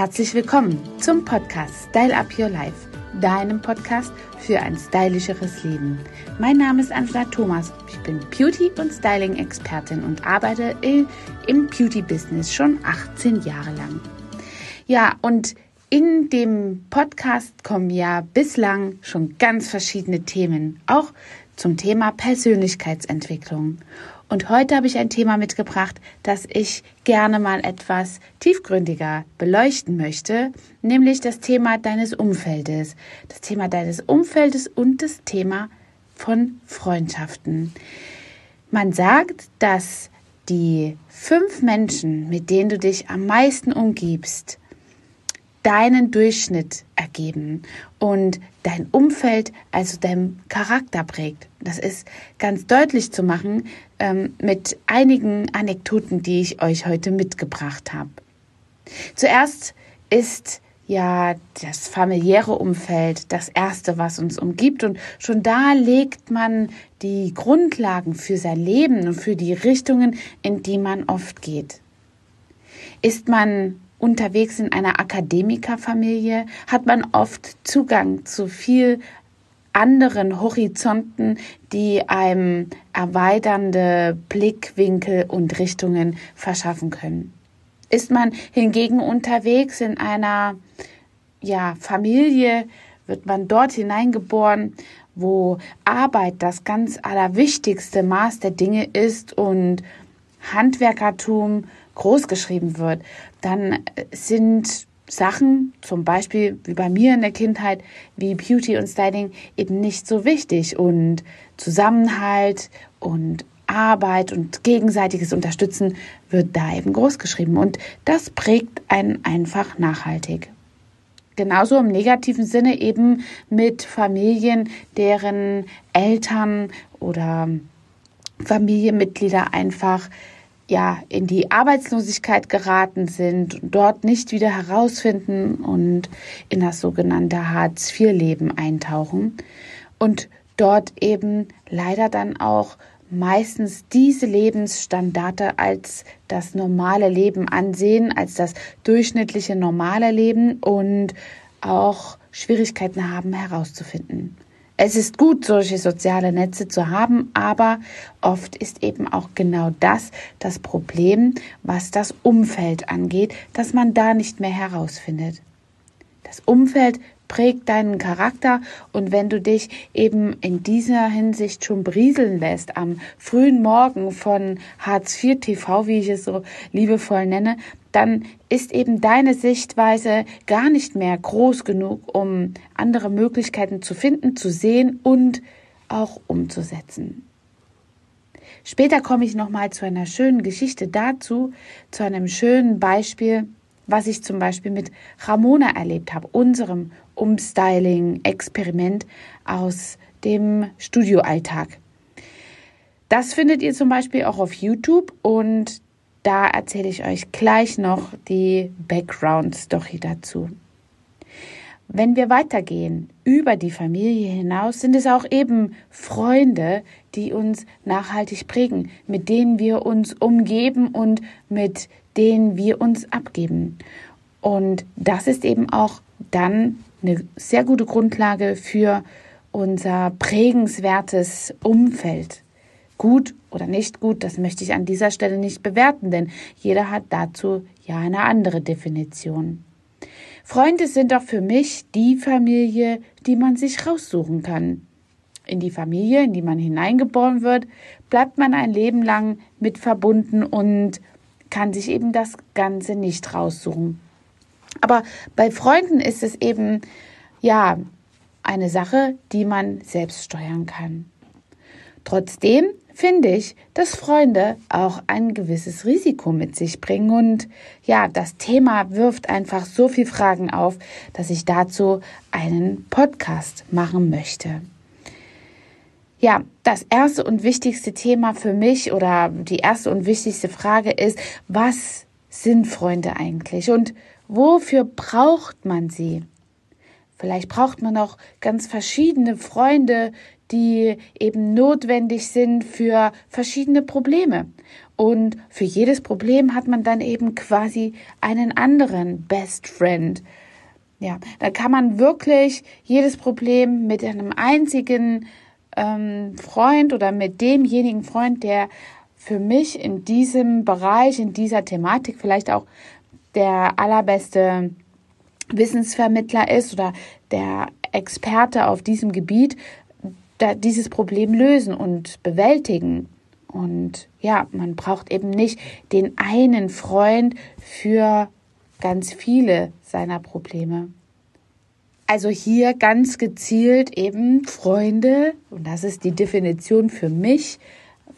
Herzlich willkommen zum Podcast Style Up Your Life, deinem Podcast für ein stylischeres Leben. Mein Name ist Angela Thomas. Ich bin Beauty- und Styling-Expertin und arbeite im Beauty-Business schon 18 Jahre lang. Ja, und in dem Podcast kommen ja bislang schon ganz verschiedene Themen, auch zum Thema Persönlichkeitsentwicklung. Und heute habe ich ein Thema mitgebracht, das ich gerne mal etwas tiefgründiger beleuchten möchte, nämlich das Thema deines Umfeldes. Das Thema deines Umfeldes und das Thema von Freundschaften. Man sagt, dass die fünf Menschen, mit denen du dich am meisten umgibst, deinen Durchschnitt ergeben und dein Umfeld, also dein Charakter prägt. Das ist ganz deutlich zu machen ähm, mit einigen Anekdoten, die ich euch heute mitgebracht habe. Zuerst ist ja das familiäre Umfeld das Erste, was uns umgibt. Und schon da legt man die Grundlagen für sein Leben und für die Richtungen, in die man oft geht. Ist man unterwegs in einer Akademikerfamilie hat man oft Zugang zu viel anderen Horizonten, die einem erweiternde Blickwinkel und Richtungen verschaffen können. Ist man hingegen unterwegs in einer ja, Familie, wird man dort hineingeboren, wo Arbeit das ganz allerwichtigste Maß der Dinge ist und Handwerkertum großgeschrieben wird, dann sind Sachen, zum Beispiel wie bei mir in der Kindheit, wie Beauty und Styling, eben nicht so wichtig. Und Zusammenhalt und Arbeit und gegenseitiges Unterstützen wird da eben großgeschrieben. Und das prägt einen einfach nachhaltig. Genauso im negativen Sinne eben mit Familien, deren Eltern oder Familienmitglieder einfach ja in die Arbeitslosigkeit geraten sind dort nicht wieder herausfinden und in das sogenannte Hartz-IV-Leben eintauchen und dort eben leider dann auch meistens diese Lebensstandarte als das normale Leben ansehen, als das durchschnittliche normale Leben und auch Schwierigkeiten haben herauszufinden. Es ist gut, solche soziale Netze zu haben, aber oft ist eben auch genau das das Problem, was das Umfeld angeht, dass man da nicht mehr herausfindet. Das Umfeld prägt deinen Charakter und wenn du dich eben in dieser Hinsicht schon brieseln lässt am frühen Morgen von Hartz IV TV, wie ich es so liebevoll nenne, dann ist eben deine Sichtweise gar nicht mehr groß genug, um andere Möglichkeiten zu finden, zu sehen und auch umzusetzen. Später komme ich nochmal zu einer schönen Geschichte dazu, zu einem schönen Beispiel, was ich zum Beispiel mit Ramona erlebt habe, unserem Umstyling-Experiment aus dem Studioalltag. Das findet ihr zum Beispiel auch auf YouTube und da erzähle ich euch gleich noch die Background-Story dazu. Wenn wir weitergehen über die Familie hinaus, sind es auch eben Freunde, die uns nachhaltig prägen, mit denen wir uns umgeben und mit denen wir uns abgeben. Und das ist eben auch dann eine sehr gute Grundlage für unser prägenswertes Umfeld. Gut oder nicht gut, das möchte ich an dieser Stelle nicht bewerten, denn jeder hat dazu ja eine andere Definition. Freunde sind auch für mich die Familie, die man sich raussuchen kann. In die Familie, in die man hineingeboren wird, bleibt man ein Leben lang mit verbunden und kann sich eben das Ganze nicht raussuchen. Aber bei Freunden ist es eben, ja, eine Sache, die man selbst steuern kann. Trotzdem finde ich, dass Freunde auch ein gewisses Risiko mit sich bringen. Und ja, das Thema wirft einfach so viele Fragen auf, dass ich dazu einen Podcast machen möchte. Ja, das erste und wichtigste Thema für mich oder die erste und wichtigste Frage ist, was sind Freunde eigentlich und wofür braucht man sie? Vielleicht braucht man auch ganz verschiedene Freunde, die eben notwendig sind für verschiedene Probleme. Und für jedes Problem hat man dann eben quasi einen anderen Best Friend. Ja, da kann man wirklich jedes Problem mit einem einzigen ähm, Freund oder mit demjenigen Freund, der für mich in diesem Bereich, in dieser Thematik vielleicht auch der allerbeste Wissensvermittler ist oder der Experte auf diesem Gebiet, da dieses Problem lösen und bewältigen. Und ja, man braucht eben nicht den einen Freund für ganz viele seiner Probleme. Also hier ganz gezielt eben Freunde, und das ist die Definition für mich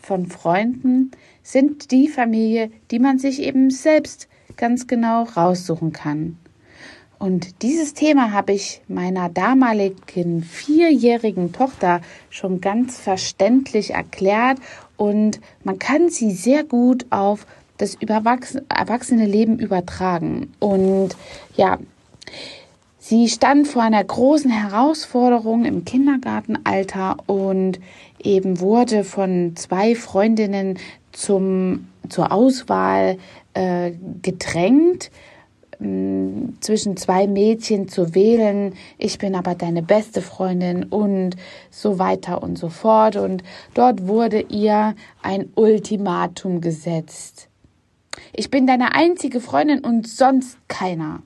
von Freunden, sind die Familie, die man sich eben selbst ganz genau raussuchen kann. Und dieses Thema habe ich meiner damaligen vierjährigen Tochter schon ganz verständlich erklärt und man kann sie sehr gut auf das erwachsene Leben übertragen. Und ja, sie stand vor einer großen Herausforderung im Kindergartenalter und eben wurde von zwei Freundinnen zum, zur Auswahl äh, gedrängt zwischen zwei Mädchen zu wählen, ich bin aber deine beste Freundin und so weiter und so fort. Und dort wurde ihr ein Ultimatum gesetzt. Ich bin deine einzige Freundin und sonst keiner.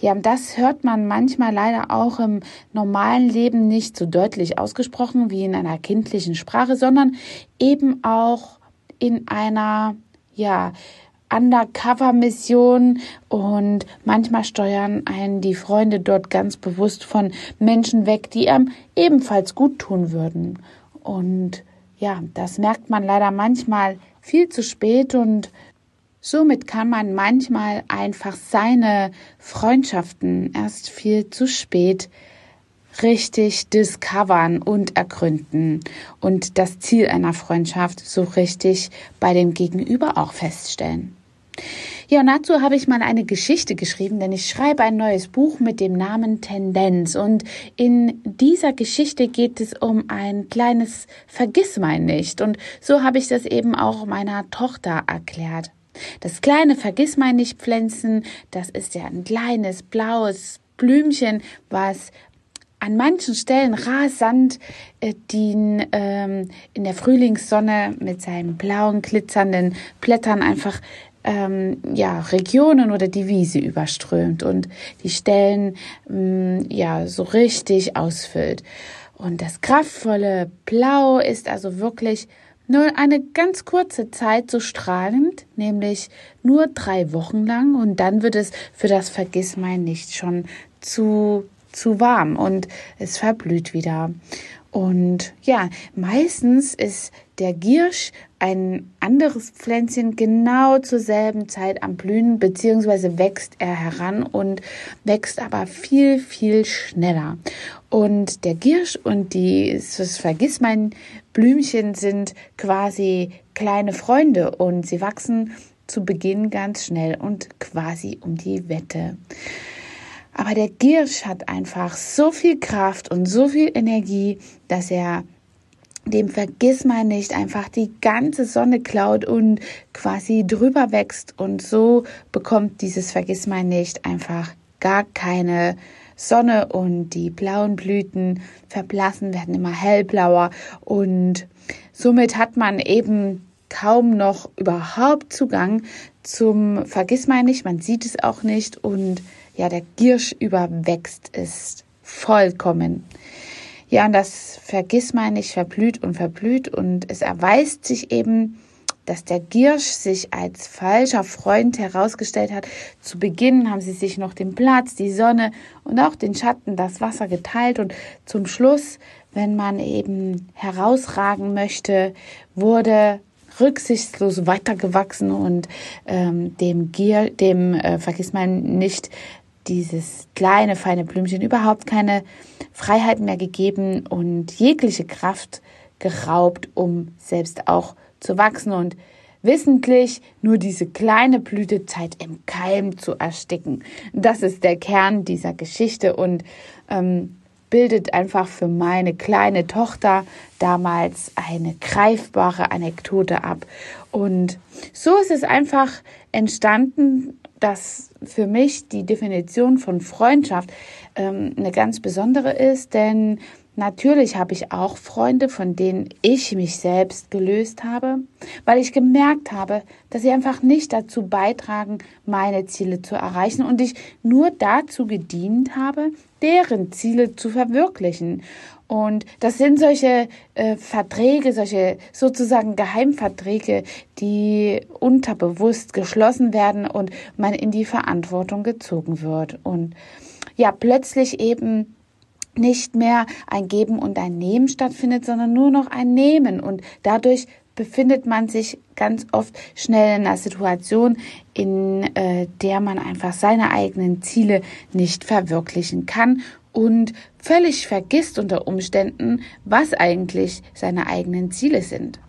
Ja, das hört man manchmal leider auch im normalen Leben nicht so deutlich ausgesprochen wie in einer kindlichen Sprache, sondern eben auch in einer, ja, Undercover-Mission und manchmal steuern einen die Freunde dort ganz bewusst von Menschen weg, die einem ebenfalls gut tun würden. Und ja, das merkt man leider manchmal viel zu spät und somit kann man manchmal einfach seine Freundschaften erst viel zu spät richtig discovern und ergründen und das Ziel einer Freundschaft so richtig bei dem Gegenüber auch feststellen. Ja, und dazu habe ich mal eine Geschichte geschrieben, denn ich schreibe ein neues Buch mit dem Namen Tendenz. Und in dieser Geschichte geht es um ein kleines Vergissmeinnicht. Und so habe ich das eben auch meiner Tochter erklärt. Das kleine Vergissmeinnicht-Pflänzchen, das ist ja ein kleines blaues Blümchen, was an manchen Stellen rasant äh, den ähm, in der Frühlingssonne mit seinen blauen glitzernden Blättern einfach ähm, ja, Regionen oder die Wiese überströmt und die Stellen ähm, ja so richtig ausfüllt. Und das kraftvolle Blau ist also wirklich nur eine ganz kurze Zeit so strahlend, nämlich nur drei Wochen lang und dann wird es für das Vergissmein nicht schon zu zu warm und es verblüht wieder. Und ja, meistens ist der Giersch ein anderes Pflänzchen genau zur selben Zeit am Blühen, beziehungsweise wächst er heran und wächst aber viel, viel schneller. Und der Giersch und die, das Vergissmein Blümchen sind quasi kleine Freunde und sie wachsen zu Beginn ganz schnell und quasi um die Wette. Aber der Giersch hat einfach so viel Kraft und so viel Energie, dass er dem Vergissmal nicht einfach die ganze Sonne klaut und quasi drüber wächst und so bekommt dieses Vergissmal nicht einfach gar keine Sonne und die blauen Blüten verblassen, werden immer hellblauer. Und somit hat man eben kaum noch überhaupt Zugang zum Vergissmal nicht, man sieht es auch nicht. Und ja, der Giersch überwächst ist vollkommen. Ja, und das Vergissmal nicht verblüht und verblüht. Und es erweist sich eben, dass der Giersch sich als falscher Freund herausgestellt hat. Zu Beginn haben sie sich noch den Platz, die Sonne und auch den Schatten, das Wasser geteilt und zum Schluss, wenn man eben herausragen möchte, wurde rücksichtslos weitergewachsen und ähm, dem Gier, dem äh, vergisst man nicht dieses kleine, feine Blümchen überhaupt keine Freiheit mehr gegeben und jegliche Kraft geraubt, um selbst auch zu wachsen und wissentlich nur diese kleine Blütezeit im Keim zu ersticken. Das ist der Kern dieser Geschichte und ähm, bildet einfach für meine kleine Tochter damals eine greifbare Anekdote ab. Und so ist es einfach entstanden, dass für mich die Definition von Freundschaft ähm, eine ganz besondere ist, denn Natürlich habe ich auch Freunde, von denen ich mich selbst gelöst habe, weil ich gemerkt habe, dass sie einfach nicht dazu beitragen, meine Ziele zu erreichen und ich nur dazu gedient habe, deren Ziele zu verwirklichen. Und das sind solche äh, Verträge, solche sozusagen Geheimverträge, die unterbewusst geschlossen werden und man in die Verantwortung gezogen wird. Und ja, plötzlich eben nicht mehr ein Geben und ein Nehmen stattfindet, sondern nur noch ein Nehmen. Und dadurch befindet man sich ganz oft schnell in einer Situation, in äh, der man einfach seine eigenen Ziele nicht verwirklichen kann und völlig vergisst unter Umständen, was eigentlich seine eigenen Ziele sind.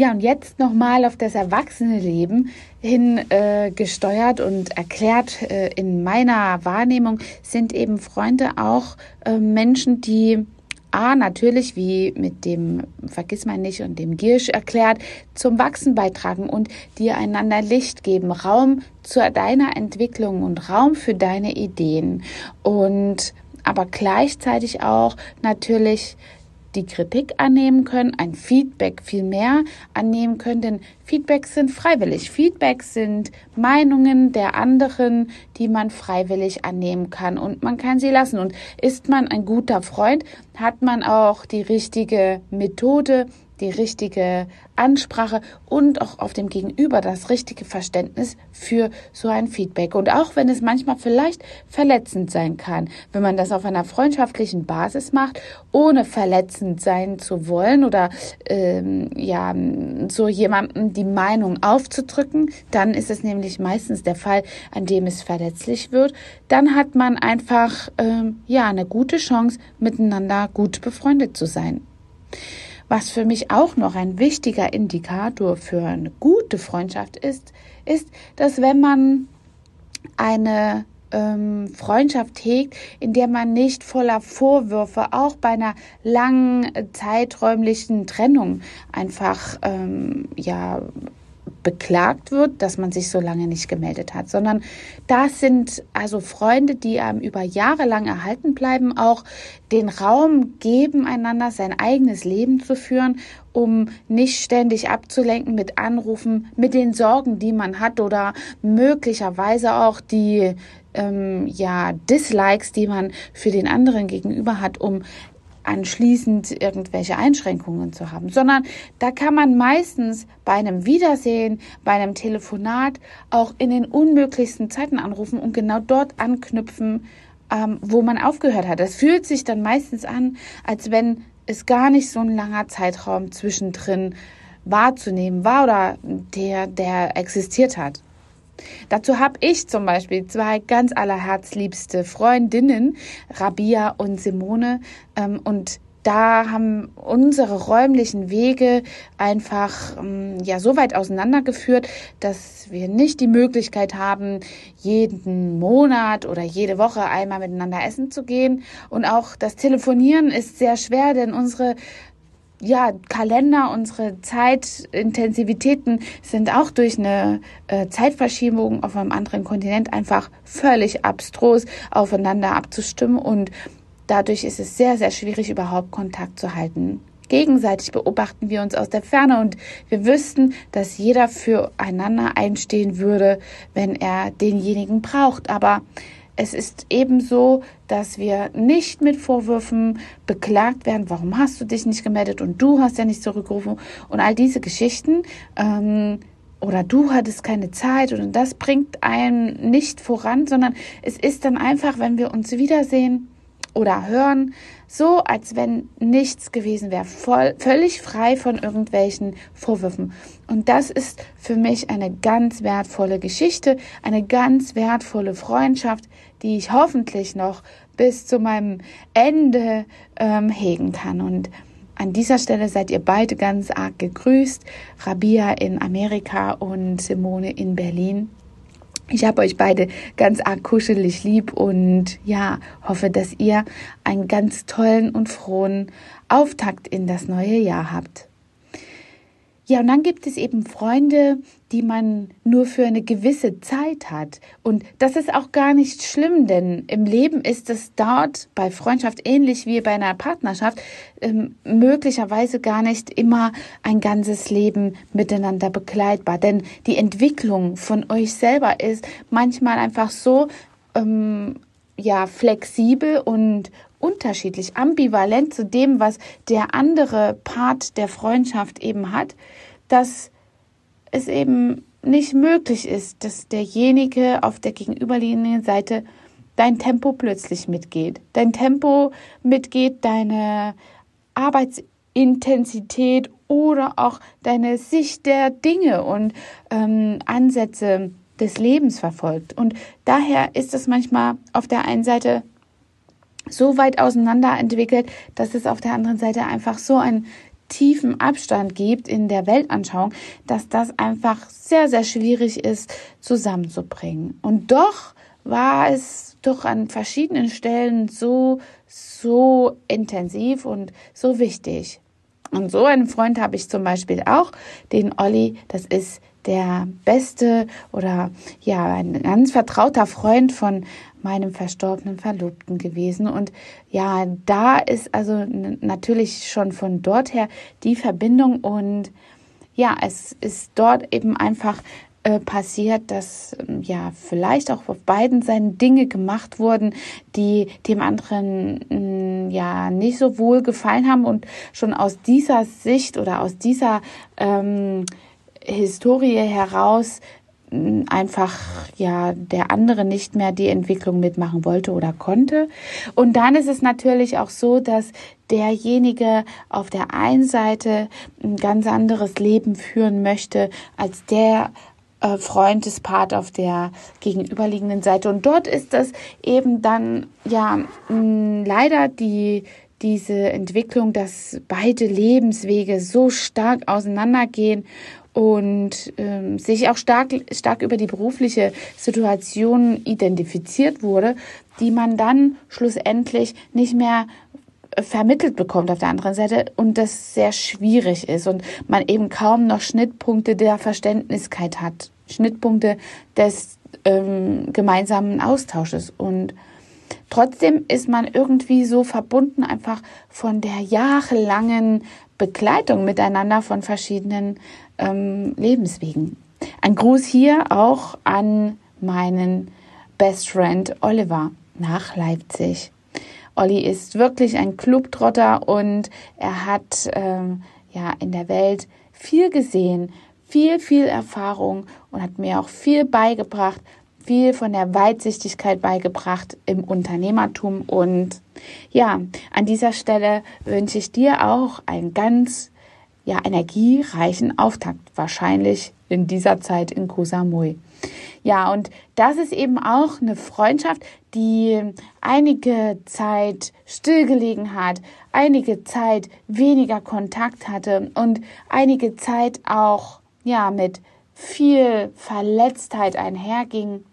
Ja, und jetzt nochmal auf das Erwachsene-Leben hin äh, gesteuert und erklärt. Äh, in meiner Wahrnehmung sind eben Freunde auch äh, Menschen, die A, natürlich, wie mit dem Vergiss mein nicht und dem Giersch erklärt, zum Wachsen beitragen und dir einander Licht geben, Raum zu deiner Entwicklung und Raum für deine Ideen. Und aber gleichzeitig auch natürlich die Kritik annehmen können, ein Feedback viel mehr annehmen können, denn Feedbacks sind freiwillig. Feedbacks sind Meinungen der anderen, die man freiwillig annehmen kann und man kann sie lassen. Und ist man ein guter Freund, hat man auch die richtige Methode, die richtige Ansprache und auch auf dem Gegenüber das richtige Verständnis für so ein Feedback. Und auch wenn es manchmal vielleicht verletzend sein kann, wenn man das auf einer freundschaftlichen Basis macht, ohne verletzend sein zu wollen oder ähm, ja so jemandem die Meinung aufzudrücken, dann ist es nämlich meistens der Fall, an dem es verletzlich wird. Dann hat man einfach ähm, ja eine gute Chance, miteinander gut befreundet zu sein. Was für mich auch noch ein wichtiger Indikator für eine gute Freundschaft ist, ist, dass wenn man eine ähm, Freundschaft hegt, in der man nicht voller Vorwürfe, auch bei einer langen zeiträumlichen Trennung einfach ähm, ja beklagt wird, dass man sich so lange nicht gemeldet hat, sondern das sind also Freunde, die einem über Jahre lang erhalten bleiben, auch den Raum geben, einander sein eigenes Leben zu führen, um nicht ständig abzulenken mit Anrufen, mit den Sorgen, die man hat oder möglicherweise auch die ähm, ja Dislikes, die man für den anderen gegenüber hat, um anschließend irgendwelche Einschränkungen zu haben, sondern da kann man meistens bei einem Wiedersehen, bei einem Telefonat auch in den unmöglichsten Zeiten anrufen und genau dort anknüpfen, ähm, wo man aufgehört hat. Das fühlt sich dann meistens an, als wenn es gar nicht so ein langer Zeitraum zwischendrin wahrzunehmen war oder der, der existiert hat. Dazu habe ich zum Beispiel zwei ganz allerherzliebste Freundinnen, Rabia und Simone. Ähm, und da haben unsere räumlichen Wege einfach ähm, ja so weit auseinandergeführt, dass wir nicht die Möglichkeit haben, jeden Monat oder jede Woche einmal miteinander essen zu gehen. Und auch das Telefonieren ist sehr schwer, denn unsere ja, Kalender, unsere Zeitintensivitäten sind auch durch eine äh, Zeitverschiebung auf einem anderen Kontinent einfach völlig abstrus aufeinander abzustimmen und dadurch ist es sehr, sehr schwierig, überhaupt Kontakt zu halten. Gegenseitig beobachten wir uns aus der Ferne und wir wüssten, dass jeder füreinander einstehen würde, wenn er denjenigen braucht. Aber es ist ebenso, dass wir nicht mit Vorwürfen beklagt werden, warum hast du dich nicht gemeldet und du hast ja nicht zurückgerufen und all diese Geschichten. Ähm, oder du hattest keine Zeit und das bringt einen nicht voran, sondern es ist dann einfach, wenn wir uns wiedersehen oder hören, so als wenn nichts gewesen wäre, voll, völlig frei von irgendwelchen Vorwürfen. Und das ist für mich eine ganz wertvolle Geschichte, eine ganz wertvolle Freundschaft, die ich hoffentlich noch bis zu meinem Ende ähm, hegen kann. Und an dieser Stelle seid ihr beide ganz arg gegrüßt. Rabia in Amerika und Simone in Berlin. Ich habe euch beide ganz arg kuschelig lieb und ja, hoffe, dass ihr einen ganz tollen und frohen Auftakt in das neue Jahr habt. Ja, und dann gibt es eben Freunde, die man nur für eine gewisse Zeit hat. Und das ist auch gar nicht schlimm, denn im Leben ist es dort bei Freundschaft ähnlich wie bei einer Partnerschaft ähm, möglicherweise gar nicht immer ein ganzes Leben miteinander begleitbar. Denn die Entwicklung von euch selber ist manchmal einfach so ähm, ja flexibel und unterschiedlich, ambivalent zu dem, was der andere Part der Freundschaft eben hat, dass es eben nicht möglich ist, dass derjenige auf der gegenüberliegenden Seite dein Tempo plötzlich mitgeht. Dein Tempo mitgeht, deine Arbeitsintensität oder auch deine Sicht der Dinge und ähm, Ansätze des Lebens verfolgt. Und daher ist es manchmal auf der einen Seite so weit auseinander entwickelt, dass es auf der anderen Seite einfach so einen tiefen Abstand gibt in der Weltanschauung, dass das einfach sehr, sehr schwierig ist zusammenzubringen. Und doch war es doch an verschiedenen Stellen so, so intensiv und so wichtig. Und so einen Freund habe ich zum Beispiel auch, den Olli, das ist der beste oder ja, ein ganz vertrauter Freund von meinem verstorbenen Verlobten gewesen. Und ja, da ist also natürlich schon von dort her die Verbindung und ja, es ist dort eben einfach äh, passiert, dass ähm, ja vielleicht auch auf beiden Seiten Dinge gemacht wurden, die dem anderen mh, mm, ja nicht so wohl gefallen haben und schon aus dieser Sicht oder aus dieser ähm, Historie heraus einfach ja der andere nicht mehr die Entwicklung mitmachen wollte oder konnte. Und dann ist es natürlich auch so, dass derjenige auf der einen Seite ein ganz anderes Leben führen möchte als der äh, Freundespart auf der gegenüberliegenden Seite. Und dort ist das eben dann ja mh, leider die diese Entwicklung, dass beide Lebenswege so stark auseinandergehen und ähm, sich auch stark, stark über die berufliche Situation identifiziert wurde, die man dann schlussendlich nicht mehr vermittelt bekommt auf der anderen Seite und das sehr schwierig ist und man eben kaum noch Schnittpunkte der Verständniskeit hat, Schnittpunkte des ähm, gemeinsamen Austausches. Und trotzdem ist man irgendwie so verbunden einfach von der jahrelangen Begleitung miteinander von verschiedenen ähm, Lebenswegen. Ein Gruß hier auch an meinen Best Friend Oliver nach Leipzig. Olli ist wirklich ein Clubtrotter und er hat ähm, ja in der Welt viel gesehen, viel, viel Erfahrung und hat mir auch viel beigebracht, viel von der Weitsichtigkeit beigebracht im Unternehmertum. Und ja, an dieser Stelle wünsche ich dir auch ein ganz ja, energiereichen Auftakt, wahrscheinlich in dieser Zeit in Koh Samui. Ja, und das ist eben auch eine Freundschaft, die einige Zeit stillgelegen hat, einige Zeit weniger Kontakt hatte und einige Zeit auch, ja, mit viel Verletztheit einherging.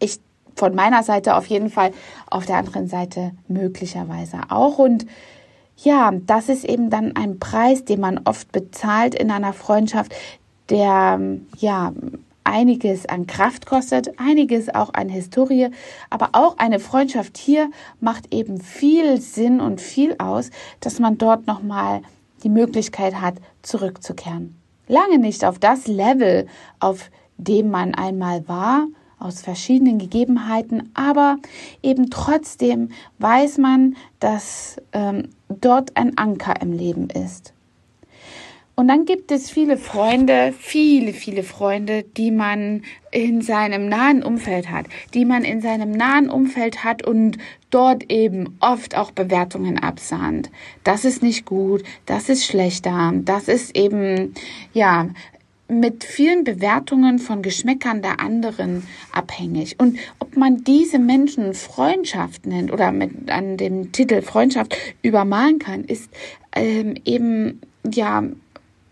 Ich von meiner Seite auf jeden Fall, auf der anderen Seite möglicherweise auch. Und ja, das ist eben dann ein Preis, den man oft bezahlt in einer Freundschaft, der ja einiges an Kraft kostet, einiges auch an Historie, aber auch eine Freundschaft hier macht eben viel Sinn und viel aus, dass man dort nochmal die Möglichkeit hat, zurückzukehren. Lange nicht auf das Level, auf dem man einmal war, aus verschiedenen Gegebenheiten, aber eben trotzdem weiß man, dass ähm, dort ein Anker im Leben ist. Und dann gibt es viele Freunde, viele, viele Freunde, die man in seinem nahen Umfeld hat, die man in seinem nahen Umfeld hat und dort eben oft auch Bewertungen absahnt. Das ist nicht gut, das ist schlechter, das ist eben, ja, mit vielen Bewertungen von Geschmäckern der anderen abhängig. Und ob man diese Menschen Freundschaft nennt oder mit an dem Titel Freundschaft übermalen kann, ist ähm, eben ja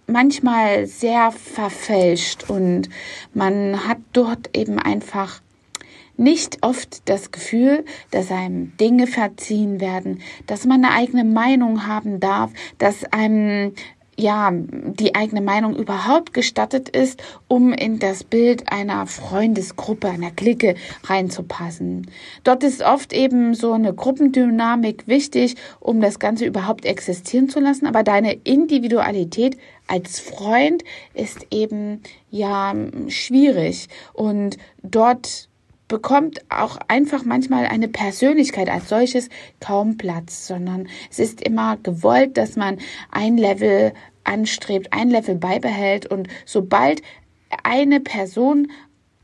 manchmal sehr verfälscht und man hat dort eben einfach nicht oft das Gefühl, dass einem Dinge verziehen werden, dass man eine eigene Meinung haben darf, dass einem ja, die eigene Meinung überhaupt gestattet ist, um in das Bild einer Freundesgruppe, einer Clique reinzupassen. Dort ist oft eben so eine Gruppendynamik wichtig, um das Ganze überhaupt existieren zu lassen, aber deine Individualität als Freund ist eben ja schwierig und dort bekommt auch einfach manchmal eine Persönlichkeit als solches kaum Platz, sondern es ist immer gewollt, dass man ein Level anstrebt, ein Level beibehält und sobald eine Person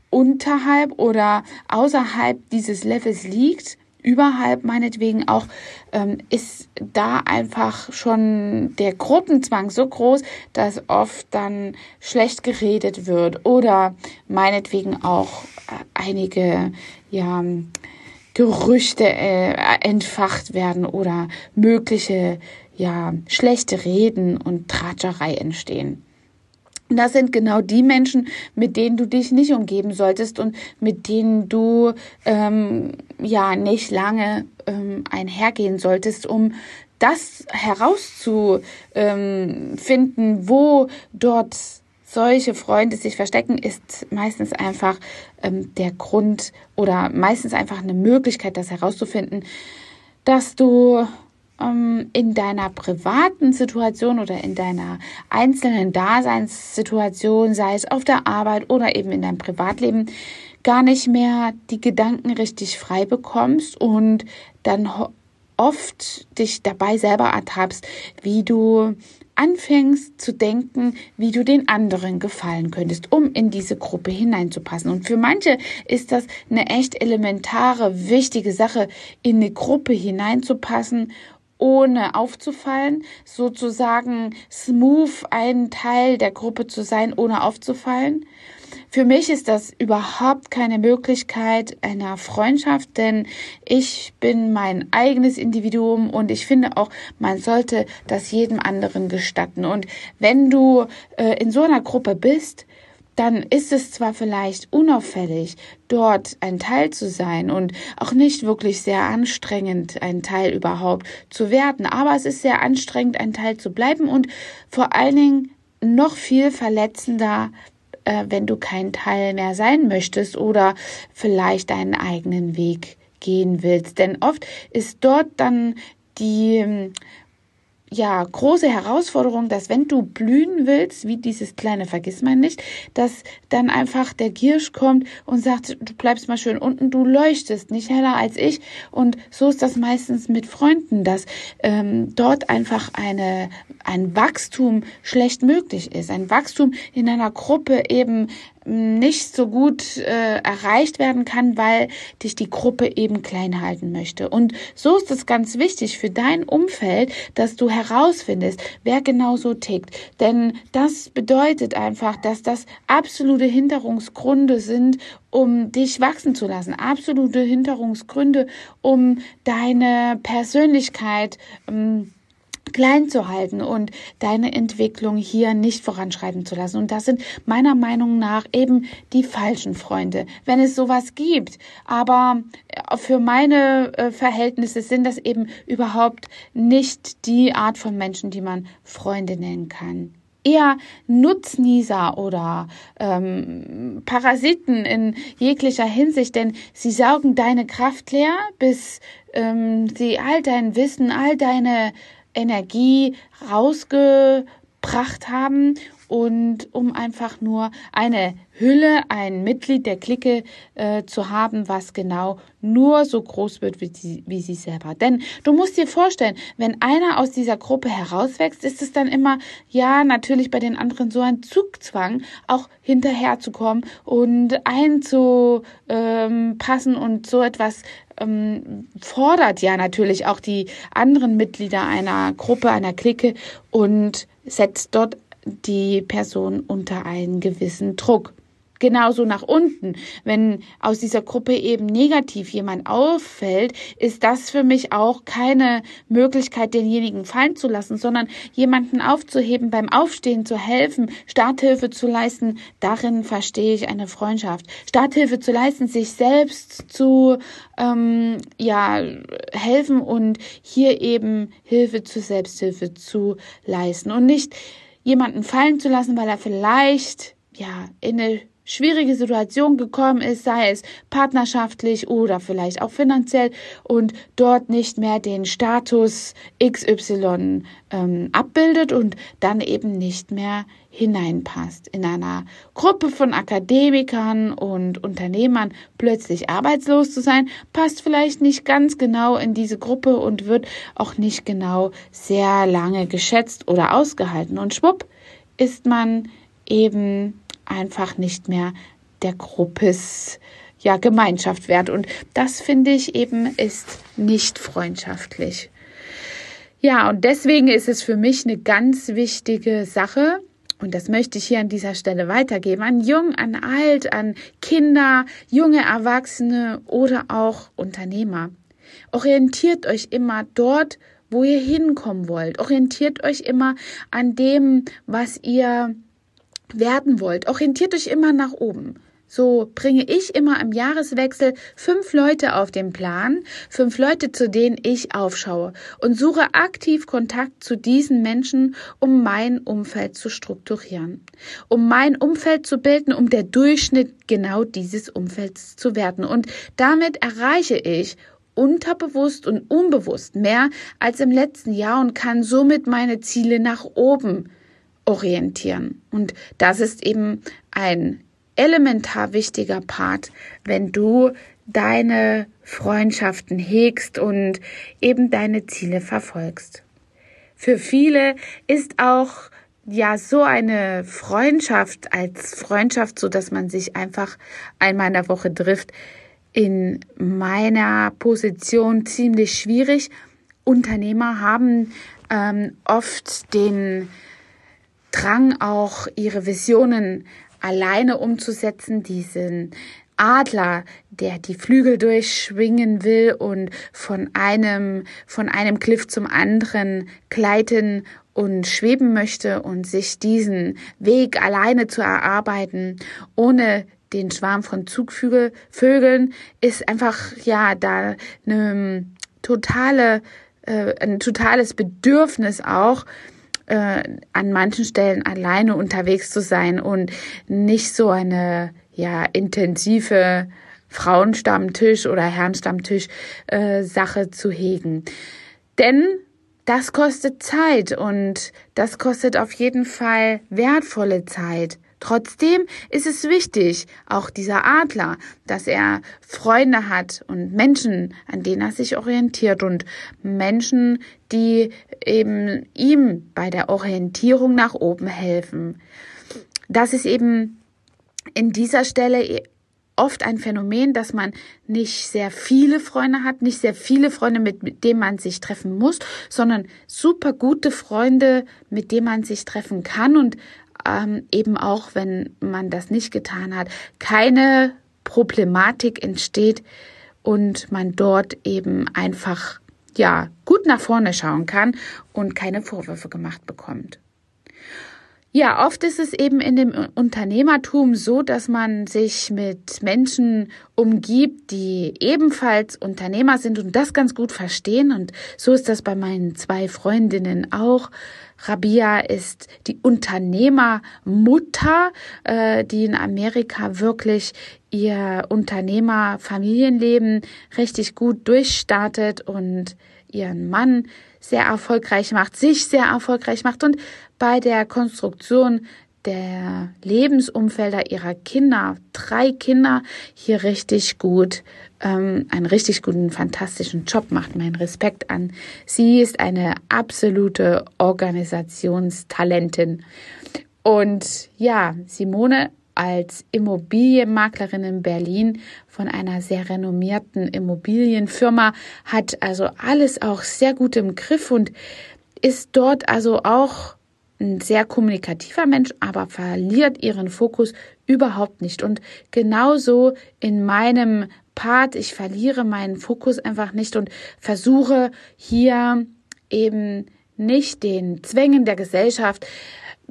unterhalb oder außerhalb dieses Levels liegt, überhalb meinetwegen auch, ähm, ist da einfach schon der Gruppenzwang so groß, dass oft dann schlecht geredet wird oder meinetwegen auch äh, einige, ja, Gerüchte äh, entfacht werden oder mögliche ja schlechte Reden und Tratscherei entstehen. Das sind genau die Menschen, mit denen du dich nicht umgeben solltest und mit denen du ähm, ja nicht lange ähm, einhergehen solltest, um das herauszufinden, wo dort solche Freunde sich verstecken, ist meistens einfach ähm, der Grund oder meistens einfach eine Möglichkeit, das herauszufinden, dass du ähm, in deiner privaten Situation oder in deiner einzelnen Daseinssituation, sei es auf der Arbeit oder eben in deinem Privatleben, gar nicht mehr die Gedanken richtig frei bekommst und dann oft dich dabei selber ertappst, wie du anfängst zu denken, wie du den anderen gefallen könntest, um in diese Gruppe hineinzupassen. Und für manche ist das eine echt elementare, wichtige Sache, in eine Gruppe hineinzupassen ohne aufzufallen, sozusagen smooth ein Teil der Gruppe zu sein, ohne aufzufallen. Für mich ist das überhaupt keine Möglichkeit einer Freundschaft, denn ich bin mein eigenes Individuum und ich finde auch, man sollte das jedem anderen gestatten. Und wenn du äh, in so einer Gruppe bist, dann ist es zwar vielleicht unauffällig, dort ein Teil zu sein und auch nicht wirklich sehr anstrengend, ein Teil überhaupt zu werden, aber es ist sehr anstrengend, ein Teil zu bleiben und vor allen Dingen noch viel verletzender, äh, wenn du kein Teil mehr sein möchtest oder vielleicht deinen eigenen Weg gehen willst. Denn oft ist dort dann die ja, große Herausforderung, dass wenn du blühen willst, wie dieses kleine Vergissmein nicht, dass dann einfach der Giersch kommt und sagt, du bleibst mal schön unten, du leuchtest nicht heller als ich. Und so ist das meistens mit Freunden, dass ähm, dort einfach eine, ein Wachstum schlecht möglich ist. Ein Wachstum in einer Gruppe eben nicht so gut äh, erreicht werden kann, weil dich die Gruppe eben klein halten möchte. Und so ist es ganz wichtig für dein Umfeld, dass du herausfindest, wer genau so tickt. Denn das bedeutet einfach, dass das absolute Hinderungsgründe sind, um dich wachsen zu lassen. Absolute Hinderungsgründe, um deine Persönlichkeit ähm, klein zu halten und deine Entwicklung hier nicht voranschreiten zu lassen. Und das sind meiner Meinung nach eben die falschen Freunde, wenn es sowas gibt. Aber äh, für meine äh, Verhältnisse sind das eben überhaupt nicht die Art von Menschen, die man Freunde nennen kann eher Nutznießer oder ähm, Parasiten in jeglicher Hinsicht, denn sie saugen deine Kraft leer, bis ähm, sie all dein Wissen, all deine Energie rausgebracht haben und um einfach nur eine Hülle, ein Mitglied der Clique äh, zu haben, was genau nur so groß wird wie sie, wie sie selber. Denn du musst dir vorstellen, wenn einer aus dieser Gruppe herauswächst, ist es dann immer, ja, natürlich bei den anderen so ein Zugzwang, auch hinterherzukommen und einzupassen und so etwas ähm, fordert ja natürlich auch die anderen Mitglieder einer Gruppe, einer Clique und setzt dort die Person unter einen gewissen Druck. genauso nach unten. Wenn aus dieser Gruppe eben negativ jemand auffällt, ist das für mich auch keine Möglichkeit, denjenigen fallen zu lassen, sondern jemanden aufzuheben, beim Aufstehen zu helfen, Starthilfe zu leisten. Darin verstehe ich eine Freundschaft. Starthilfe zu leisten, sich selbst zu ähm, ja helfen und hier eben Hilfe zur Selbsthilfe zu leisten und nicht jemanden fallen zu lassen, weil er vielleicht ja in eine schwierige Situation gekommen ist, sei es partnerschaftlich oder vielleicht auch finanziell und dort nicht mehr den Status XY ähm, abbildet und dann eben nicht mehr hineinpasst. In einer Gruppe von Akademikern und Unternehmern plötzlich arbeitslos zu sein, passt vielleicht nicht ganz genau in diese Gruppe und wird auch nicht genau sehr lange geschätzt oder ausgehalten. Und schwupp ist man eben einfach nicht mehr der Gruppes ja, Gemeinschaft wert. Und das finde ich eben ist nicht freundschaftlich. Ja, und deswegen ist es für mich eine ganz wichtige Sache, und das möchte ich hier an dieser Stelle weitergeben, an Jung, an Alt, an Kinder, junge Erwachsene oder auch Unternehmer. Orientiert euch immer dort, wo ihr hinkommen wollt. Orientiert euch immer an dem, was ihr werden wollt, orientiert euch immer nach oben. So bringe ich immer im Jahreswechsel fünf Leute auf den Plan, fünf Leute, zu denen ich aufschaue und suche aktiv Kontakt zu diesen Menschen, um mein Umfeld zu strukturieren, um mein Umfeld zu bilden, um der Durchschnitt genau dieses Umfelds zu werden. Und damit erreiche ich unterbewusst und unbewusst mehr als im letzten Jahr und kann somit meine Ziele nach oben orientieren. Und das ist eben ein elementar wichtiger Part, wenn du deine Freundschaften hegst und eben deine Ziele verfolgst. Für viele ist auch ja so eine Freundschaft als Freundschaft, so dass man sich einfach einmal in der Woche trifft, in meiner Position ziemlich schwierig. Unternehmer haben ähm, oft den Drang, auch ihre Visionen alleine umzusetzen, diesen Adler, der die Flügel durchschwingen will und von einem, von einem Cliff zum anderen gleiten und schweben möchte und sich diesen Weg alleine zu erarbeiten, ohne den Schwarm von Zugvögeln, ist einfach, ja, da eine totale, äh, ein totales Bedürfnis auch, äh, an manchen Stellen alleine unterwegs zu sein und nicht so eine ja intensive Frauenstammtisch oder Herrenstammtisch äh, Sache zu hegen. Denn das kostet Zeit und das kostet auf jeden Fall wertvolle Zeit. Trotzdem ist es wichtig, auch dieser Adler, dass er Freunde hat und Menschen, an denen er sich orientiert und Menschen, die eben ihm bei der Orientierung nach oben helfen. Das ist eben in dieser Stelle oft ein Phänomen, dass man nicht sehr viele Freunde hat, nicht sehr viele Freunde, mit, mit denen man sich treffen muss, sondern super gute Freunde, mit denen man sich treffen kann und ähm, eben auch, wenn man das nicht getan hat, keine Problematik entsteht und man dort eben einfach ja gut nach vorne schauen kann und keine Vorwürfe gemacht bekommt. Ja, oft ist es eben in dem Unternehmertum so, dass man sich mit Menschen umgibt, die ebenfalls Unternehmer sind und das ganz gut verstehen. Und so ist das bei meinen zwei Freundinnen auch. Rabia ist die Unternehmermutter, äh, die in Amerika wirklich ihr Unternehmerfamilienleben richtig gut durchstartet und ihren Mann sehr erfolgreich macht, sich sehr erfolgreich macht und bei der Konstruktion der Lebensumfelder ihrer Kinder, drei Kinder, hier richtig gut, ähm, einen richtig guten, fantastischen Job macht. Mein Respekt an. Sie ist eine absolute Organisationstalentin. Und ja, Simone als Immobilienmaklerin in Berlin von einer sehr renommierten Immobilienfirma, hat also alles auch sehr gut im Griff und ist dort also auch ein sehr kommunikativer Mensch, aber verliert ihren Fokus überhaupt nicht. Und genauso in meinem Part, ich verliere meinen Fokus einfach nicht und versuche hier eben nicht den Zwängen der Gesellschaft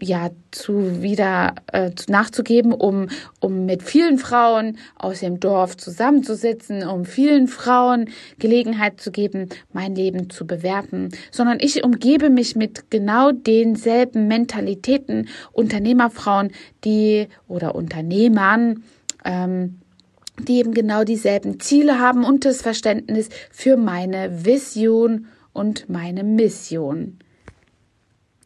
ja zu wieder äh, nachzugeben, um um mit vielen Frauen aus dem Dorf zusammenzusitzen, um vielen Frauen Gelegenheit zu geben, mein Leben zu bewerten, sondern ich umgebe mich mit genau denselben Mentalitäten Unternehmerfrauen, die oder Unternehmern ähm, die eben genau dieselben Ziele haben und das Verständnis für meine Vision und meine Mission.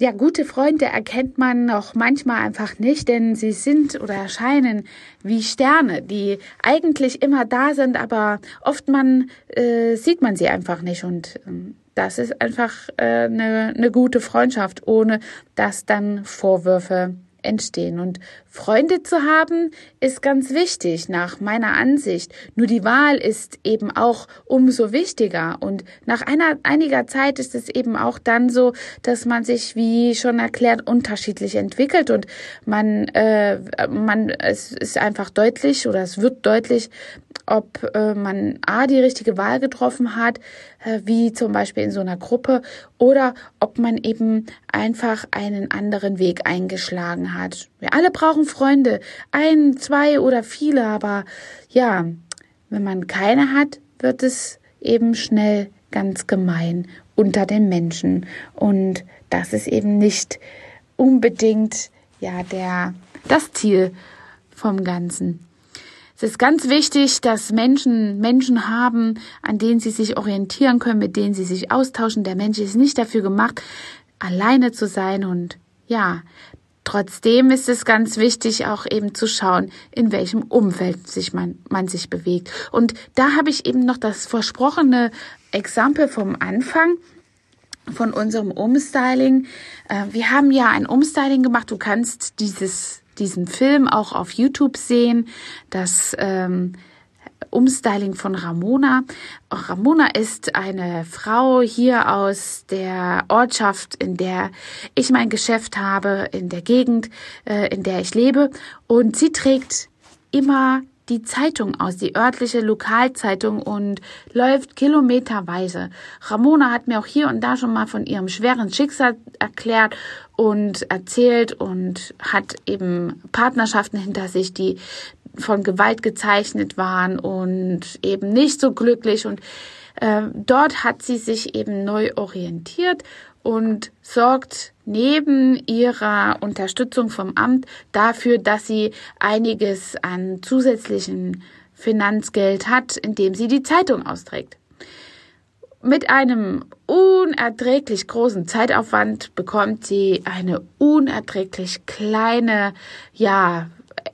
Ja, gute Freunde erkennt man auch manchmal einfach nicht, denn sie sind oder erscheinen wie Sterne, die eigentlich immer da sind, aber oft man äh, sieht man sie einfach nicht. Und äh, das ist einfach eine äh, ne, ne gute Freundschaft, ohne dass dann Vorwürfe entstehen. Und Freunde zu haben ist ganz wichtig nach meiner Ansicht. Nur die Wahl ist eben auch umso wichtiger. Und nach einer, einiger Zeit ist es eben auch dann so, dass man sich, wie schon erklärt, unterschiedlich entwickelt und man, äh, man, es ist einfach deutlich oder es wird deutlich, ob äh, man A, die richtige Wahl getroffen hat, wie zum Beispiel in so einer Gruppe, oder ob man eben einfach einen anderen Weg eingeschlagen hat. Wir alle brauchen Freunde, ein, zwei oder viele, aber ja, wenn man keine hat, wird es eben schnell ganz gemein unter den Menschen. Und das ist eben nicht unbedingt ja der das Ziel vom Ganzen. Es ist ganz wichtig, dass Menschen Menschen haben, an denen sie sich orientieren können, mit denen sie sich austauschen. Der Mensch ist nicht dafür gemacht, alleine zu sein und ja, Trotzdem ist es ganz wichtig, auch eben zu schauen, in welchem Umfeld sich man, man sich bewegt. Und da habe ich eben noch das versprochene Exempel vom Anfang von unserem Umstyling. Äh, wir haben ja ein Umstyling gemacht. Du kannst dieses diesen Film auch auf YouTube sehen. Das ähm, Umstyling von Ramona. Ramona ist eine Frau hier aus der Ortschaft, in der ich mein Geschäft habe, in der Gegend, äh, in der ich lebe. Und sie trägt immer die Zeitung aus, die örtliche Lokalzeitung und läuft kilometerweise. Ramona hat mir auch hier und da schon mal von ihrem schweren Schicksal erklärt und erzählt und hat eben Partnerschaften hinter sich, die von Gewalt gezeichnet waren und eben nicht so glücklich und äh, dort hat sie sich eben neu orientiert und sorgt neben ihrer Unterstützung vom Amt dafür, dass sie einiges an zusätzlichen Finanzgeld hat, indem sie die Zeitung austrägt. Mit einem unerträglich großen Zeitaufwand bekommt sie eine unerträglich kleine, ja,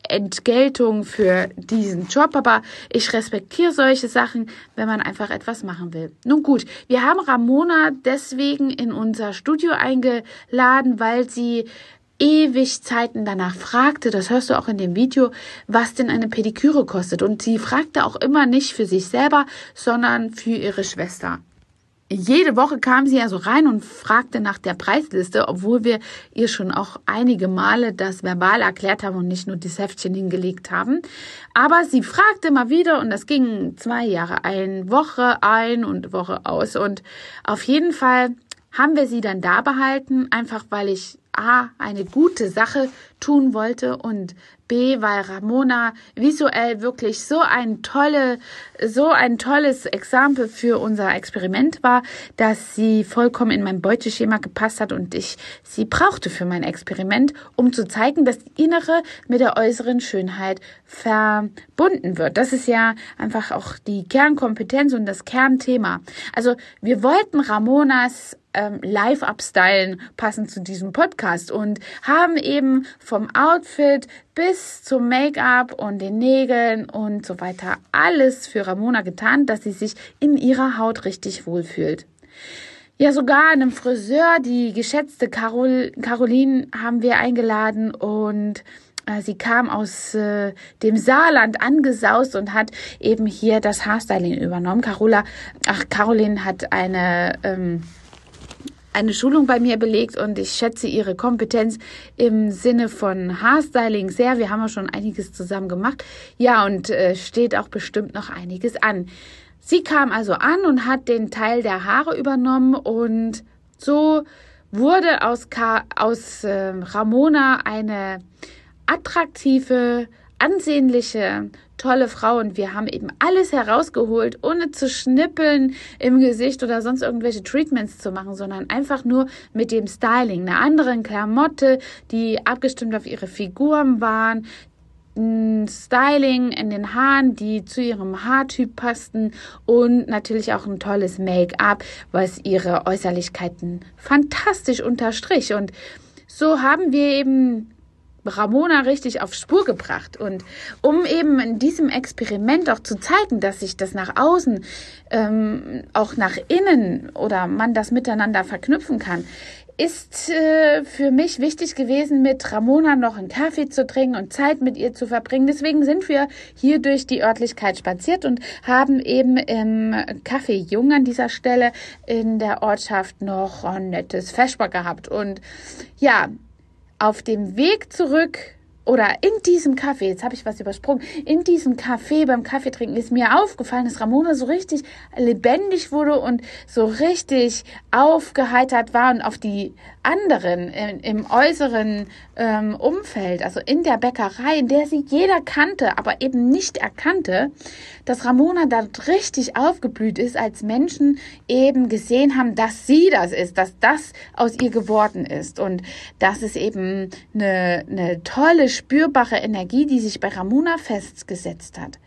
Entgeltung für diesen Job, aber ich respektiere solche Sachen, wenn man einfach etwas machen will. Nun gut, wir haben Ramona deswegen in unser Studio eingeladen, weil sie ewig Zeiten danach fragte, das hörst du auch in dem Video, was denn eine Pediküre kostet. Und sie fragte auch immer nicht für sich selber, sondern für ihre Schwester jede Woche kam sie also rein und fragte nach der Preisliste, obwohl wir ihr schon auch einige Male das verbal erklärt haben und nicht nur das Heftchen hingelegt haben. Aber sie fragte immer wieder und das ging zwei Jahre ein, Woche ein und Woche aus. Und auf jeden Fall haben wir sie dann da behalten, einfach weil ich A, eine gute Sache tun wollte und Weil Ramona visuell wirklich so ein tolle, so ein tolles Exempel für unser Experiment war, dass sie vollkommen in mein Beuteschema gepasst hat und ich sie brauchte für mein Experiment, um zu zeigen, dass die innere mit der äußeren Schönheit verbunden wird. Das ist ja einfach auch die Kernkompetenz und das Kernthema. Also wir wollten Ramonas ähm, live abstylen, passend zu diesem Podcast und haben eben vom Outfit bis zum Make-up und den Nägeln und so weiter alles für Ramona getan, dass sie sich in ihrer Haut richtig wohlfühlt. Ja, sogar einem Friseur, die geschätzte Carol, Caroline, haben wir eingeladen und äh, sie kam aus äh, dem Saarland angesaust und hat eben hier das Haarstyling übernommen. Carola, ach, Caroline hat eine ähm, eine Schulung bei mir belegt und ich schätze ihre Kompetenz im Sinne von Haarstyling sehr. Wir haben ja schon einiges zusammen gemacht. Ja, und äh, steht auch bestimmt noch einiges an. Sie kam also an und hat den Teil der Haare übernommen und so wurde aus, Ka aus äh, Ramona eine attraktive, ansehnliche, tolle Frau und wir haben eben alles herausgeholt, ohne zu schnippeln im Gesicht oder sonst irgendwelche Treatments zu machen, sondern einfach nur mit dem Styling, einer anderen Klamotte, die abgestimmt auf ihre Figuren waren, ein Styling in den Haaren, die zu ihrem Haartyp passten und natürlich auch ein tolles Make-up, was ihre Äußerlichkeiten fantastisch unterstrich. Und so haben wir eben Ramona richtig auf Spur gebracht. Und um eben in diesem Experiment auch zu zeigen, dass sich das nach außen, ähm, auch nach innen oder man das miteinander verknüpfen kann, ist äh, für mich wichtig gewesen, mit Ramona noch einen Kaffee zu trinken und Zeit mit ihr zu verbringen. Deswegen sind wir hier durch die Örtlichkeit spaziert und haben eben im Café Jung an dieser Stelle in der Ortschaft noch ein nettes Feschbar gehabt. Und ja, auf dem Weg zurück oder in diesem Kaffee, jetzt habe ich was übersprungen, in diesem Kaffee beim Kaffeetrinken ist mir aufgefallen, dass Ramona so richtig lebendig wurde und so richtig aufgeheitert war und auf die anderen im, im äußeren ähm, Umfeld, also in der Bäckerei, in der sie jeder kannte, aber eben nicht erkannte, dass Ramona da richtig aufgeblüht ist, als Menschen eben gesehen haben, dass sie das ist, dass das aus ihr geworden ist. Und das ist eben eine, eine tolle, spürbare Energie, die sich bei Ramona festgesetzt hat.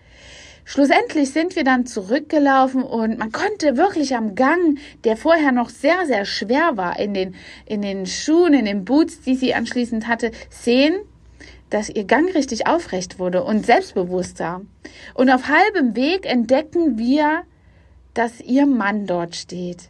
Schlussendlich sind wir dann zurückgelaufen und man konnte wirklich am Gang, der vorher noch sehr, sehr schwer war, in den, in den Schuhen, in den Boots, die sie anschließend hatte, sehen, dass ihr Gang richtig aufrecht wurde und selbstbewusster. Und auf halbem Weg entdecken wir, dass ihr Mann dort steht.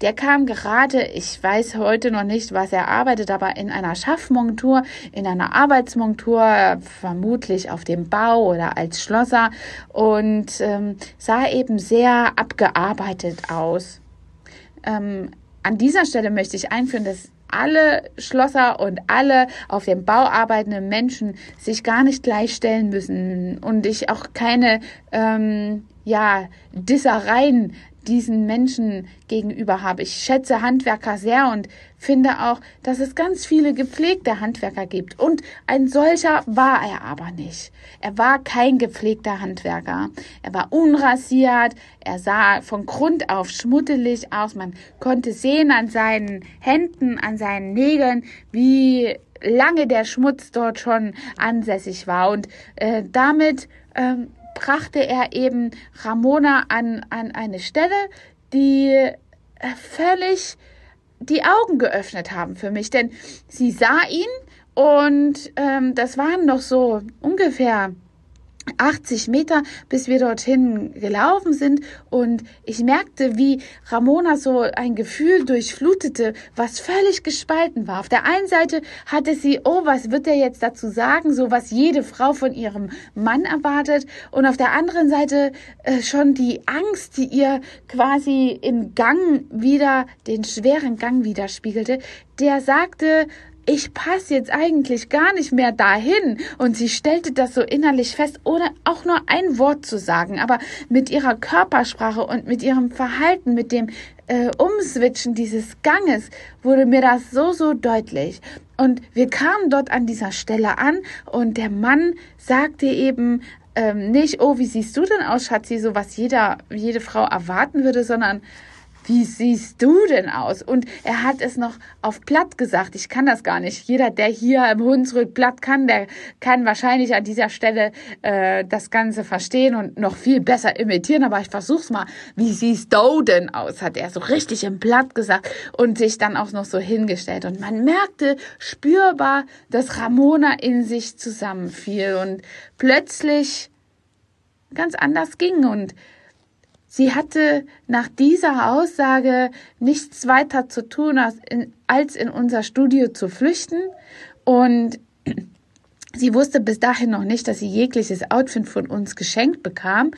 Der kam gerade, ich weiß heute noch nicht, was er arbeitet, aber in einer Schaffmontur, in einer Arbeitsmontur, vermutlich auf dem Bau oder als Schlosser und ähm, sah eben sehr abgearbeitet aus. Ähm, an dieser Stelle möchte ich einführen, dass alle Schlosser und alle auf dem Bau arbeitenden Menschen sich gar nicht gleichstellen müssen und ich auch keine ähm, ja Dissereien diesen Menschen gegenüber habe. Ich schätze Handwerker sehr und finde auch, dass es ganz viele gepflegte Handwerker gibt. Und ein solcher war er aber nicht. Er war kein gepflegter Handwerker. Er war unrasiert. Er sah von Grund auf schmuddelig aus. Man konnte sehen an seinen Händen, an seinen Nägeln, wie lange der Schmutz dort schon ansässig war. Und äh, damit ähm, brachte er eben Ramona an, an eine Stelle, die äh, völlig die Augen geöffnet haben für mich, denn sie sah ihn und ähm, das waren noch so ungefähr 80 Meter, bis wir dorthin gelaufen sind. Und ich merkte, wie Ramona so ein Gefühl durchflutete, was völlig gespalten war. Auf der einen Seite hatte sie, oh, was wird er jetzt dazu sagen, so was jede Frau von ihrem Mann erwartet. Und auf der anderen Seite äh, schon die Angst, die ihr quasi im Gang wieder, den schweren Gang widerspiegelte, der sagte, ich passe jetzt eigentlich gar nicht mehr dahin. Und sie stellte das so innerlich fest, ohne auch nur ein Wort zu sagen. Aber mit ihrer Körpersprache und mit ihrem Verhalten, mit dem äh, Umswitchen dieses Ganges, wurde mir das so, so deutlich. Und wir kamen dort an dieser Stelle an und der Mann sagte eben, ähm, nicht, oh, wie siehst du denn aus, Schatzi, so was jeder, jede Frau erwarten würde, sondern wie siehst du denn aus? Und er hat es noch auf platt gesagt. Ich kann das gar nicht. Jeder, der hier im Hunsrück platt kann, der kann wahrscheinlich an dieser Stelle äh, das Ganze verstehen und noch viel besser imitieren. Aber ich versuch's mal. Wie siehst du denn aus? Hat er so richtig im Platt gesagt und sich dann auch noch so hingestellt. Und man merkte spürbar, dass Ramona in sich zusammenfiel und plötzlich ganz anders ging und Sie hatte nach dieser Aussage nichts weiter zu tun, als in, als in unser Studio zu flüchten. Und sie wusste bis dahin noch nicht, dass sie jegliches Outfit von uns geschenkt bekam.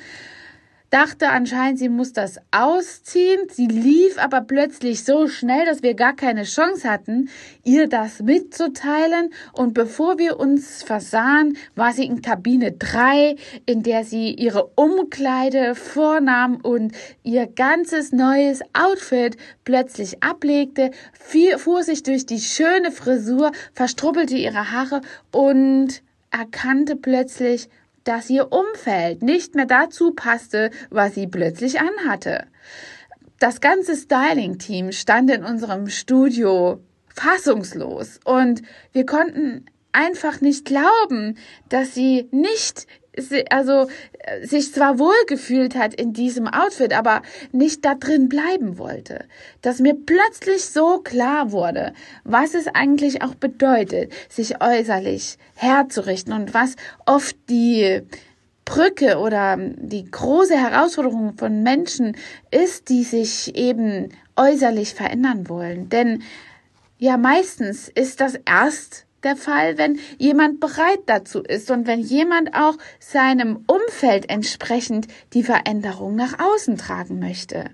Dachte anscheinend, sie muss das ausziehen. Sie lief aber plötzlich so schnell, dass wir gar keine Chance hatten, ihr das mitzuteilen. Und bevor wir uns versahen, war sie in Kabine 3, in der sie ihre Umkleide vornahm und ihr ganzes neues Outfit plötzlich ablegte, fuhr sich durch die schöne Frisur, verstrubbelte ihre Haare und erkannte plötzlich, dass ihr Umfeld nicht mehr dazu passte, was sie plötzlich anhatte. Das ganze Styling-Team stand in unserem Studio fassungslos und wir konnten einfach nicht glauben, dass sie nicht also äh, sich zwar wohlgefühlt hat in diesem Outfit, aber nicht da drin bleiben wollte. Dass mir plötzlich so klar wurde, was es eigentlich auch bedeutet, sich äußerlich herzurichten und was oft die Brücke oder die große Herausforderung von Menschen ist, die sich eben äußerlich verändern wollen. Denn ja, meistens ist das erst der Fall, wenn jemand bereit dazu ist und wenn jemand auch seinem Umfeld entsprechend die Veränderung nach außen tragen möchte.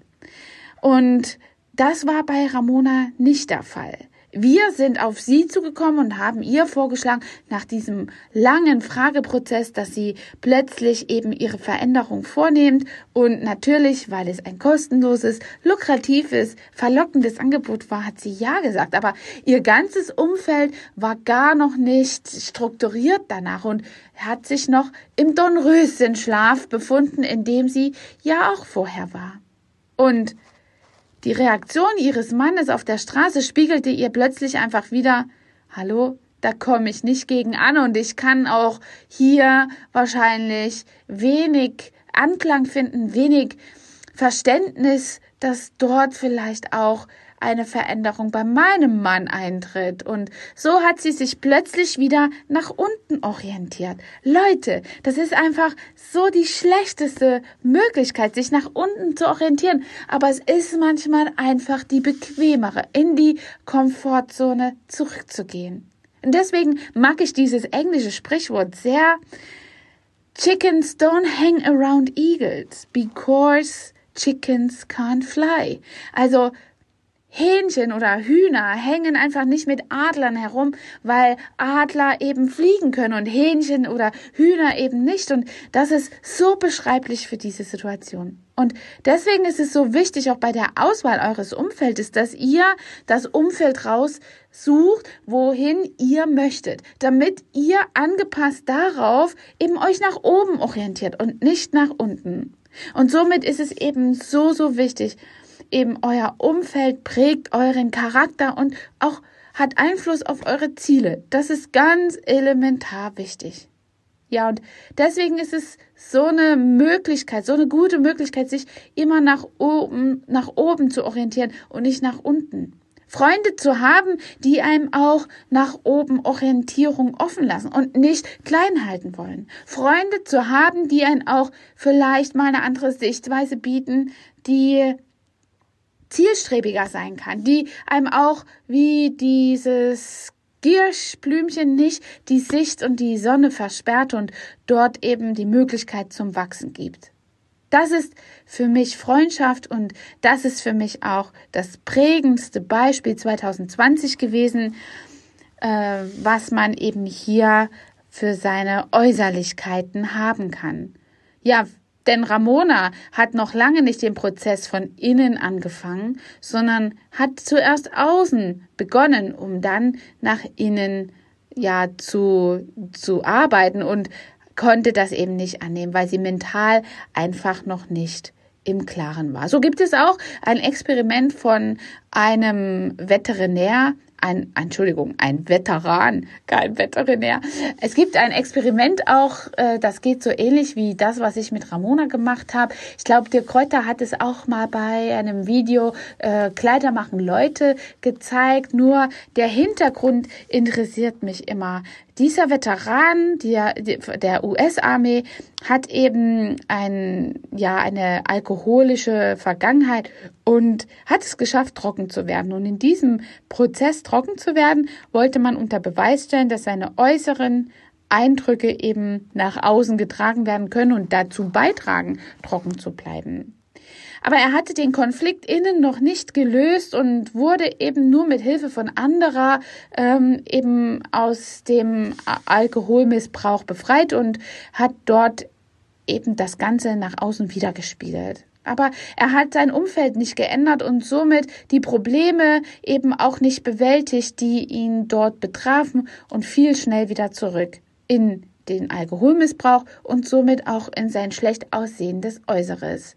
Und das war bei Ramona nicht der Fall. Wir sind auf sie zugekommen und haben ihr vorgeschlagen, nach diesem langen Frageprozess, dass sie plötzlich eben ihre Veränderung vornimmt und natürlich, weil es ein kostenloses, lukratives, verlockendes Angebot war, hat sie ja gesagt, aber ihr ganzes Umfeld war gar noch nicht strukturiert danach und hat sich noch im Dornröschenschlaf befunden, in dem sie ja auch vorher war. Und die Reaktion ihres Mannes auf der Straße spiegelte ihr plötzlich einfach wieder Hallo, da komme ich nicht gegen an und ich kann auch hier wahrscheinlich wenig Anklang finden, wenig Verständnis, dass dort vielleicht auch eine Veränderung bei meinem Mann eintritt. Und so hat sie sich plötzlich wieder nach unten orientiert. Leute, das ist einfach so die schlechteste Möglichkeit, sich nach unten zu orientieren. Aber es ist manchmal einfach die bequemere, in die Komfortzone zurückzugehen. Und deswegen mag ich dieses englische Sprichwort sehr. Chickens don't hang around eagles because chickens can't fly. Also Hähnchen oder Hühner hängen einfach nicht mit Adlern herum, weil Adler eben fliegen können und Hähnchen oder Hühner eben nicht. Und das ist so beschreiblich für diese Situation. Und deswegen ist es so wichtig, auch bei der Auswahl eures Umfeldes, dass ihr das Umfeld raussucht, wohin ihr möchtet, damit ihr angepasst darauf eben euch nach oben orientiert und nicht nach unten. Und somit ist es eben so, so wichtig, eben euer Umfeld prägt euren Charakter und auch hat Einfluss auf eure Ziele. Das ist ganz elementar wichtig. Ja, und deswegen ist es so eine Möglichkeit, so eine gute Möglichkeit, sich immer nach oben, nach oben zu orientieren und nicht nach unten. Freunde zu haben, die einem auch nach oben Orientierung offen lassen und nicht klein halten wollen. Freunde zu haben, die einen auch vielleicht mal eine andere Sichtweise bieten, die zielstrebiger sein kann, die einem auch wie dieses Gierschblümchen nicht die Sicht und die Sonne versperrt und dort eben die Möglichkeit zum Wachsen gibt. Das ist für mich Freundschaft und das ist für mich auch das prägendste Beispiel 2020 gewesen, äh, was man eben hier für seine Äußerlichkeiten haben kann. Ja, denn Ramona hat noch lange nicht den Prozess von innen angefangen, sondern hat zuerst außen begonnen, um dann nach innen ja zu, zu arbeiten und konnte das eben nicht annehmen, weil sie mental einfach noch nicht im Klaren war. So gibt es auch ein Experiment von einem Veterinär, ein, Entschuldigung, ein Veteran, kein Veterinär. Es gibt ein Experiment auch, äh, das geht so ähnlich wie das, was ich mit Ramona gemacht habe. Ich glaube, der Kräuter hat es auch mal bei einem Video äh, Kleider machen Leute gezeigt. Nur der Hintergrund interessiert mich immer. Dieser Veteran der, der US-Armee hat eben ein, ja, eine alkoholische Vergangenheit und hat es geschafft, trocken zu werden. Und in diesem Prozess trocken zu werden, wollte man unter Beweis stellen, dass seine äußeren Eindrücke eben nach außen getragen werden können und dazu beitragen, trocken zu bleiben. Aber er hatte den Konflikt innen noch nicht gelöst und wurde eben nur mit Hilfe von anderer ähm, eben aus dem Alkoholmissbrauch befreit und hat dort eben das Ganze nach außen wiedergespiegelt. Aber er hat sein Umfeld nicht geändert und somit die Probleme eben auch nicht bewältigt, die ihn dort betrafen und fiel schnell wieder zurück in den Alkoholmissbrauch und somit auch in sein schlecht aussehendes Äußeres.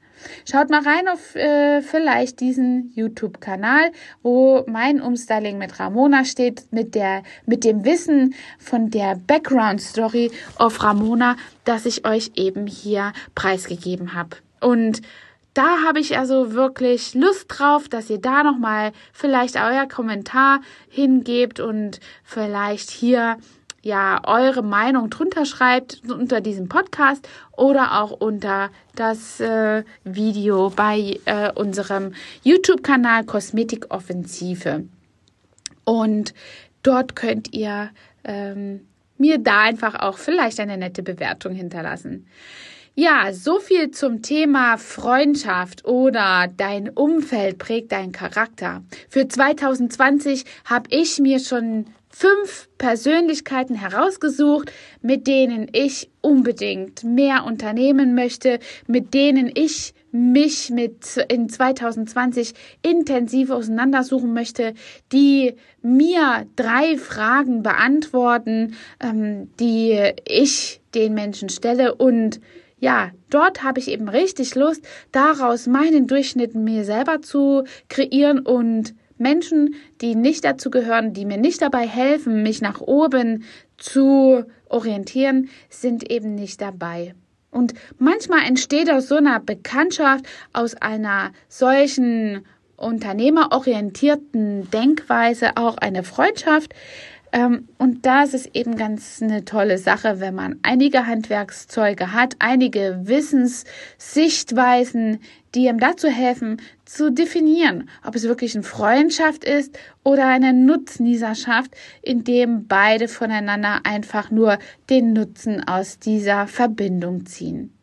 Schaut mal rein auf äh, vielleicht diesen YouTube-Kanal, wo mein Umstyling mit Ramona steht, mit der, mit dem Wissen von der Background-Story of Ramona, das ich euch eben hier preisgegeben habe. Und da habe ich also wirklich Lust drauf, dass ihr da nochmal vielleicht euer Kommentar hingebt und vielleicht hier ja eure Meinung drunter schreibt unter diesem Podcast oder auch unter das äh, Video bei äh, unserem YouTube-Kanal Kosmetik Offensive. Und dort könnt ihr ähm, mir da einfach auch vielleicht eine nette Bewertung hinterlassen. Ja, so viel zum Thema Freundschaft oder dein Umfeld prägt deinen Charakter. Für 2020 habe ich mir schon fünf Persönlichkeiten herausgesucht, mit denen ich unbedingt mehr unternehmen möchte, mit denen ich mich mit in 2020 intensiv auseinandersuchen möchte, die mir drei Fragen beantworten, ähm, die ich den Menschen stelle. Und ja, dort habe ich eben richtig Lust, daraus meinen Durchschnitt mir selber zu kreieren und Menschen, die nicht dazu gehören, die mir nicht dabei helfen, mich nach oben zu orientieren, sind eben nicht dabei. Und manchmal entsteht aus so einer Bekanntschaft, aus einer solchen unternehmerorientierten Denkweise auch eine Freundschaft, ähm, und da ist es eben ganz eine tolle Sache, wenn man einige Handwerkszeuge hat, einige Wissenssichtweisen, die ihm dazu helfen, zu definieren, ob es wirklich eine Freundschaft ist oder eine Nutznießerschaft, in dem beide voneinander einfach nur den Nutzen aus dieser Verbindung ziehen.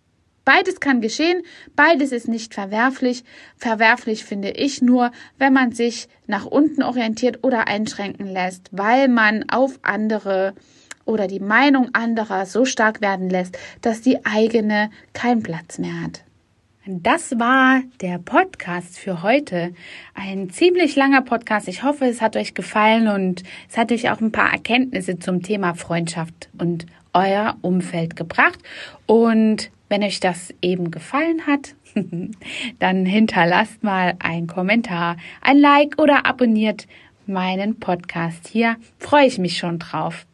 Beides kann geschehen, beides ist nicht verwerflich. Verwerflich finde ich nur, wenn man sich nach unten orientiert oder einschränken lässt, weil man auf andere oder die Meinung anderer so stark werden lässt, dass die eigene keinen Platz mehr hat. Das war der Podcast für heute. Ein ziemlich langer Podcast. Ich hoffe, es hat euch gefallen und es hat euch auch ein paar Erkenntnisse zum Thema Freundschaft und euer Umfeld gebracht. Und wenn euch das eben gefallen hat, dann hinterlasst mal einen Kommentar, ein Like oder abonniert meinen Podcast. Hier freue ich mich schon drauf.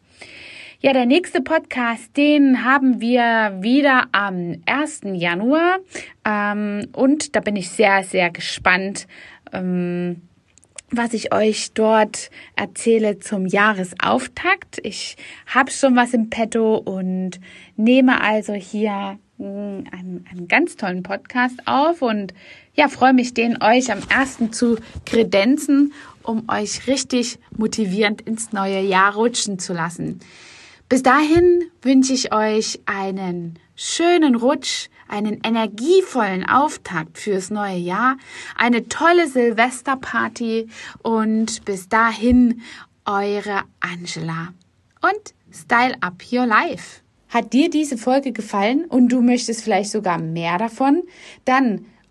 Ja, der nächste Podcast, den haben wir wieder am 1. Januar. Ähm, und da bin ich sehr, sehr gespannt. Ähm, was ich euch dort erzähle zum Jahresauftakt. Ich habe schon was im Petto und nehme also hier hm, einen, einen ganz tollen Podcast auf und ja, freue mich, den euch am ersten zu kredenzen, um euch richtig motivierend ins neue Jahr rutschen zu lassen. Bis dahin wünsche ich euch einen schönen Rutsch, einen energievollen Auftakt fürs neue Jahr, eine tolle Silvesterparty und bis dahin eure Angela und Style Up Your Life. Hat dir diese Folge gefallen und du möchtest vielleicht sogar mehr davon? Dann